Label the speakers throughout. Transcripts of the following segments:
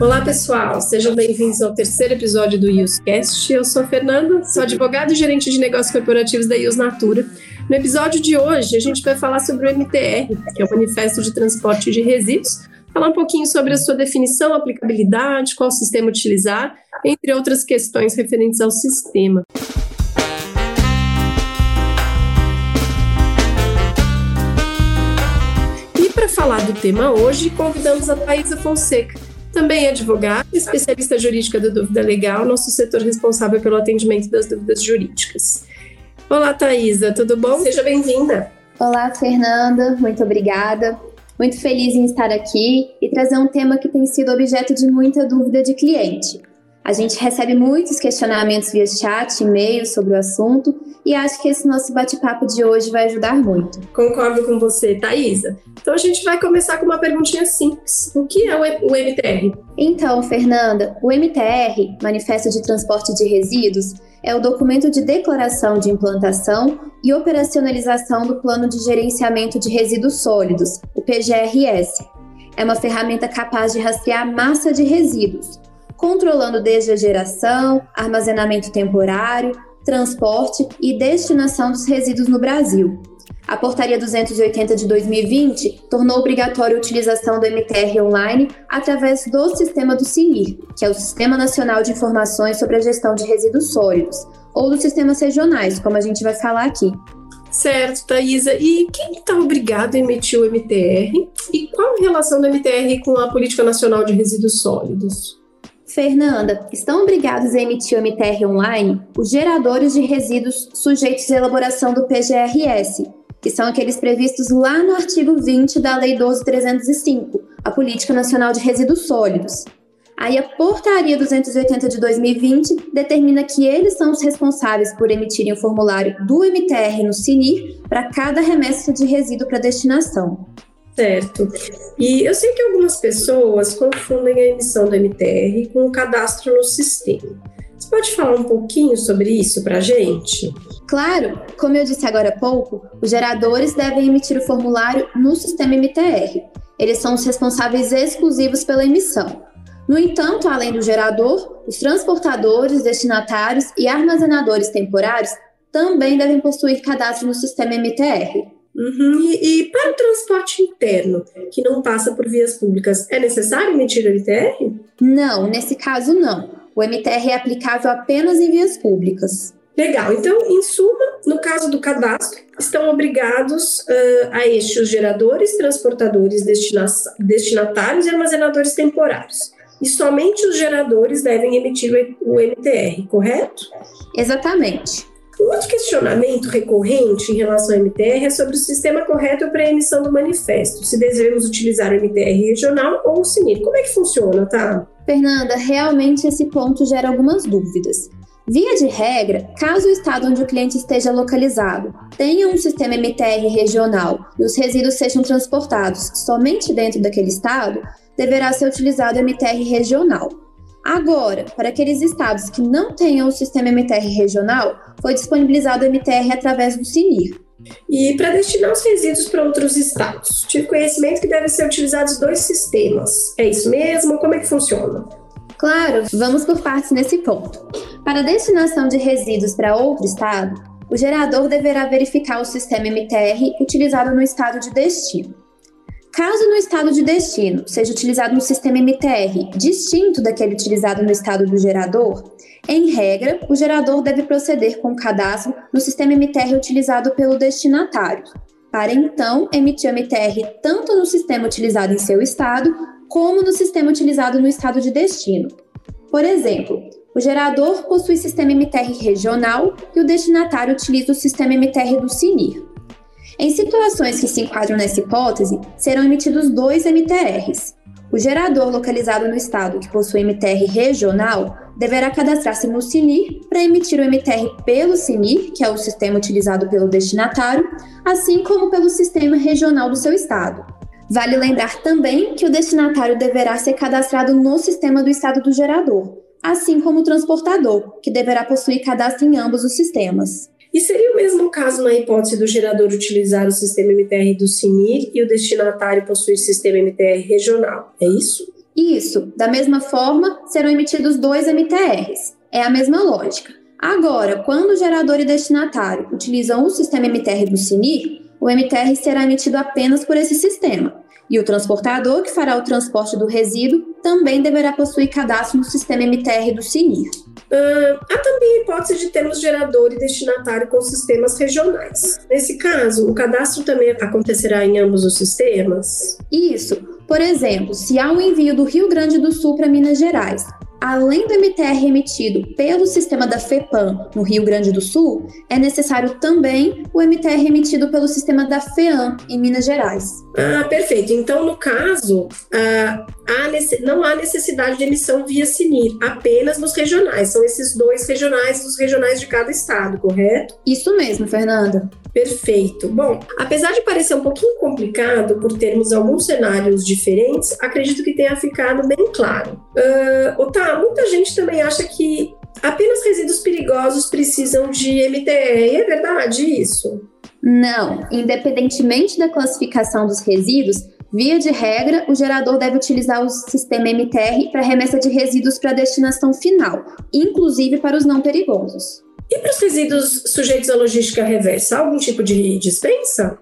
Speaker 1: Olá, pessoal. Sejam bem-vindos ao terceiro episódio do IUScast. Eu sou a Fernanda, sou advogada e gerente de negócios corporativos da IUS Natura. No episódio de hoje, a gente vai falar sobre o MTR, que é o Manifesto de Transporte de Resíduos, falar um pouquinho sobre a sua definição, aplicabilidade, qual sistema utilizar, entre outras questões referentes ao sistema. Falar do tema hoje, convidamos a Thaisa Fonseca, também advogada, especialista jurídica da dúvida legal, nosso setor responsável pelo atendimento das dúvidas jurídicas. Olá, Thaisa, tudo bom? Seja bem-vinda.
Speaker 2: Olá, Fernanda, muito obrigada. Muito feliz em estar aqui e trazer um tema que tem sido objeto de muita dúvida de cliente. A gente recebe muitos questionamentos via chat, e-mail sobre o assunto e acho que esse nosso bate-papo de hoje vai ajudar muito.
Speaker 1: Concordo com você, Thaisa. Então a gente vai começar com uma perguntinha simples. O que é o MTR?
Speaker 2: Então, Fernanda, o MTR, Manifesto de Transporte de Resíduos, é o documento de declaração de implantação e operacionalização do Plano de Gerenciamento de Resíduos Sólidos, o PGRS. É uma ferramenta capaz de rastrear massa de resíduos, controlando desde a geração, armazenamento temporário, transporte e destinação dos resíduos no Brasil. A Portaria 280 de 2020 tornou obrigatória a utilização do MTR online através do sistema do CINIR, que é o Sistema Nacional de Informações sobre a Gestão de Resíduos Sólidos, ou dos sistemas regionais, como a gente vai falar aqui.
Speaker 1: Certo, Thaisa. E quem está obrigado a emitir o MTR? E qual a relação do MTR com a Política Nacional de Resíduos Sólidos?
Speaker 2: Fernanda, estão obrigados a emitir o MTR online os geradores de resíduos sujeitos à elaboração do PGRS, que são aqueles previstos lá no artigo 20 da Lei 12305, a Política Nacional de Resíduos Sólidos. Aí a Portaria 280 de 2020 determina que eles são os responsáveis por emitirem o formulário do MTR no CINIR para cada remessa de resíduo para destinação.
Speaker 1: Certo. E eu sei que algumas pessoas confundem a emissão do MTR com o cadastro no sistema. Você pode falar um pouquinho sobre isso para a gente?
Speaker 2: Claro, como eu disse agora há pouco, os geradores devem emitir o formulário no sistema MTR. Eles são os responsáveis exclusivos pela emissão. No entanto, além do gerador, os transportadores, destinatários e armazenadores temporários também devem possuir cadastro no sistema MTR.
Speaker 1: Uhum. E, e, para o transporte interno, que não passa por vias públicas, é necessário emitir o MTR?
Speaker 2: Não, nesse caso não. O MTR é aplicável apenas em vias públicas.
Speaker 1: Legal. Então, em suma, no caso do cadastro, estão obrigados uh, a estes os geradores, transportadores, destinatários e armazenadores temporários. E somente os geradores devem emitir o MTR, correto?
Speaker 2: Exatamente.
Speaker 1: Um outro questionamento recorrente em relação ao MTR é sobre o sistema correto para a emissão do manifesto, se devemos utilizar o MTR regional ou o CINIR. Como é que funciona, tá?
Speaker 2: Fernanda, realmente esse ponto gera algumas dúvidas. Via de regra, caso o estado onde o cliente esteja localizado tenha um sistema MTR regional e os resíduos sejam transportados somente dentro daquele estado, deverá ser utilizado o MTR regional. Agora, para aqueles estados que não tenham o sistema MTR regional, foi disponibilizado o MTR através do CINIR.
Speaker 1: E para destinar os resíduos para outros estados, tive conhecimento que devem ser utilizados dois sistemas. É isso mesmo? Como é que funciona?
Speaker 2: Claro, vamos por partes nesse ponto. Para a destinação de resíduos para outro estado, o gerador deverá verificar o sistema MTR utilizado no estado de destino. Caso no estado de destino seja utilizado um sistema MTR distinto daquele utilizado no estado do gerador, em regra, o gerador deve proceder com o cadastro no sistema MTR utilizado pelo destinatário, para então emitir o MTR tanto no sistema utilizado em seu estado, como no sistema utilizado no estado de destino. Por exemplo, o gerador possui sistema MTR regional e o destinatário utiliza o sistema MTR do CINIR. Em situações que se enquadram nessa hipótese, serão emitidos dois MTRs. O gerador localizado no estado que possui MTR regional deverá cadastrar-se no CINIR para emitir o MTR pelo CINIR, que é o sistema utilizado pelo destinatário, assim como pelo sistema regional do seu estado. Vale lembrar também que o destinatário deverá ser cadastrado no sistema do estado do gerador, assim como o transportador, que deverá possuir cadastro em ambos os sistemas.
Speaker 1: E seria o mesmo caso na hipótese do gerador utilizar o sistema MTR do CINIR e o destinatário possuir sistema MTR regional, é isso?
Speaker 2: Isso. Da mesma forma, serão emitidos dois MTRs. É a mesma lógica. Agora, quando o gerador e destinatário utilizam o sistema MTR do CINIR, o MTR será emitido apenas por esse sistema. E o transportador que fará o transporte do resíduo também deverá possuir cadastro no sistema MTR do CINIR.
Speaker 1: Há também a hipótese de termos gerador e destinatário com sistemas regionais. Nesse caso, o cadastro também acontecerá em ambos os sistemas?
Speaker 2: Isso. Por exemplo, se há um envio do Rio Grande do Sul para Minas Gerais, além do MTR emitido pelo sistema da FEPAM no Rio Grande do Sul, é necessário também o MTR emitido pelo sistema da FEAM em Minas Gerais.
Speaker 1: Ah, perfeito. Então, no caso, ah, há não há necessidade de emissão via CINIR, apenas nos regionais. São esses dois regionais, os regionais de cada estado, correto?
Speaker 2: Isso mesmo, Fernanda.
Speaker 1: Perfeito. Bom, apesar de parecer um pouquinho complicado por termos alguns cenários diferentes, acredito que tenha ficado bem claro. Uh, tá, muita gente também acha que apenas resíduos perigosos precisam de MTE. É verdade isso?
Speaker 2: Não. Independentemente da classificação dos resíduos, Via de regra, o gerador deve utilizar o sistema MTR para remessa de resíduos para destinação final, inclusive para os não perigosos.
Speaker 1: E para os resíduos sujeitos à logística reversa, algum tipo de dispensa?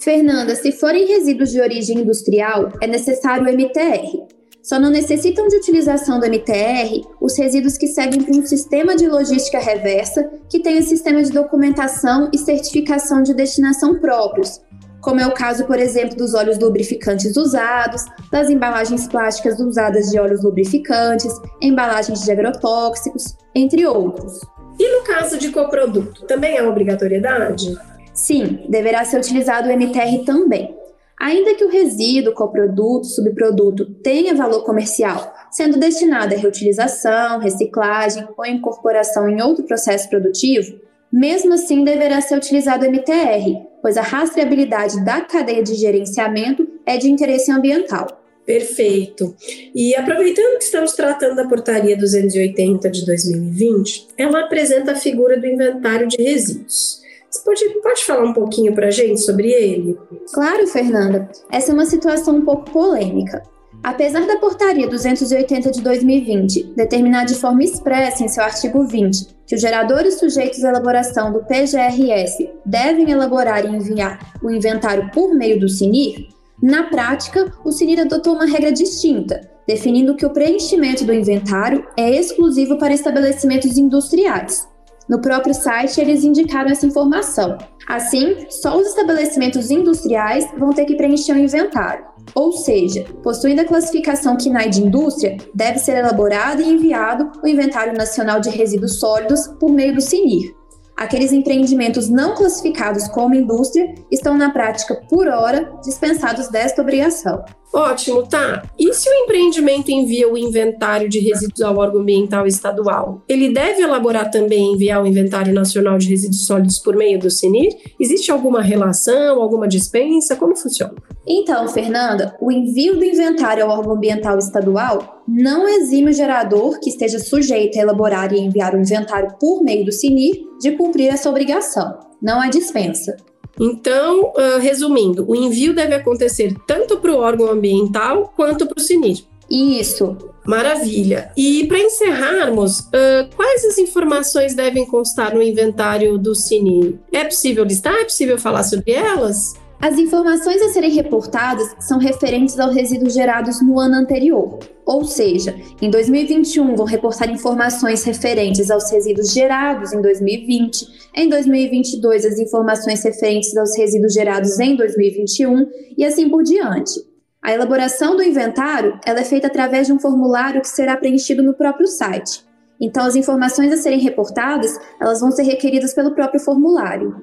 Speaker 2: Fernanda, se forem resíduos de origem industrial, é necessário o MTR. Só não necessitam de utilização do MTR os resíduos que seguem para um sistema de logística reversa que tenha sistema de documentação e certificação de destinação próprios, como é o caso, por exemplo, dos óleos lubrificantes usados, das embalagens plásticas usadas de óleos lubrificantes, embalagens de agrotóxicos, entre outros.
Speaker 1: E no caso de coproduto, também há obrigatoriedade?
Speaker 2: Sim, deverá ser utilizado o MTR também. Ainda que o resíduo, coproduto, subproduto tenha valor comercial, sendo destinado à reutilização, reciclagem ou incorporação em outro processo produtivo, mesmo assim deverá ser utilizado o MTR, pois a rastreabilidade da cadeia de gerenciamento é de interesse ambiental.
Speaker 1: Perfeito. E aproveitando que estamos tratando da Portaria 280 de 2020, ela apresenta a figura do inventário de resíduos. Você pode, pode falar um pouquinho para a gente sobre ele?
Speaker 2: Claro, Fernanda. Essa é uma situação um pouco polêmica. Apesar da Portaria 280 de 2020 determinar de forma expressa em seu artigo 20 que os geradores sujeitos à elaboração do PGRS devem elaborar e enviar o inventário por meio do CINIR, na prática, o CINIR adotou uma regra distinta, definindo que o preenchimento do inventário é exclusivo para estabelecimentos industriais. No próprio site, eles indicaram essa informação. Assim, só os estabelecimentos industriais vão ter que preencher o inventário. Ou seja, possuindo a classificação KINAI de indústria, deve ser elaborado e enviado o Inventário Nacional de Resíduos Sólidos por meio do CINIR. Aqueles empreendimentos não classificados como indústria estão, na prática, por hora, dispensados desta obrigação.
Speaker 1: Ótimo, tá. E se o empreendimento envia o inventário de resíduos ao órgão ambiental estadual? Ele deve elaborar também enviar o inventário nacional de resíduos sólidos por meio do CINIR? Existe alguma relação, alguma dispensa? Como funciona?
Speaker 2: Então, Fernanda, o envio do inventário ao órgão ambiental estadual não exime o gerador que esteja sujeito a elaborar e enviar o inventário por meio do CINIR de cumprir essa obrigação. Não há dispensa.
Speaker 1: Então, uh, resumindo, o envio deve acontecer tanto para o órgão ambiental quanto para o CINIR.
Speaker 2: Isso.
Speaker 1: Maravilha. E para encerrarmos, uh, quais as informações devem constar no inventário do CINIR? É possível listar? É possível falar sobre elas?
Speaker 2: As informações a serem reportadas são referentes aos resíduos gerados no ano anterior, ou seja, em 2021 vão reportar informações referentes aos resíduos gerados em 2020, em 2022 as informações referentes aos resíduos gerados em 2021 e assim por diante. A elaboração do inventário é feita através de um formulário que será preenchido no próprio site. Então, as informações a serem reportadas, elas vão ser requeridas pelo próprio formulário.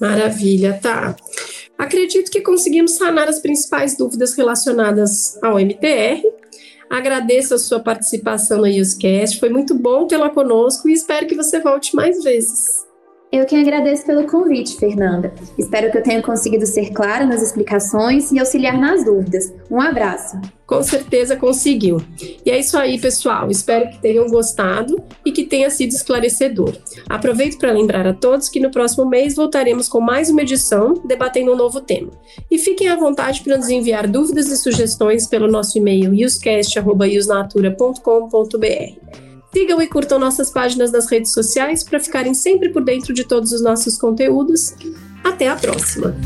Speaker 1: Maravilha, tá. Acredito que conseguimos sanar as principais dúvidas relacionadas ao MTR. Agradeço a sua participação no UseCast, foi muito bom tê-la conosco e espero que você volte mais vezes.
Speaker 2: Eu que agradeço pelo convite, Fernanda. Espero que eu tenha conseguido ser clara nas explicações e auxiliar nas dúvidas. Um abraço.
Speaker 1: Com certeza conseguiu. E é isso aí, pessoal. Espero que tenham gostado e que tenha sido esclarecedor. Aproveito para lembrar a todos que no próximo mês voltaremos com mais uma edição debatendo um novo tema. E fiquem à vontade para nos enviar dúvidas e sugestões pelo nosso e-mail uscast.usnatura.com.br. Sigam e curtam nossas páginas nas redes sociais para ficarem sempre por dentro de todos os nossos conteúdos. Até a próxima!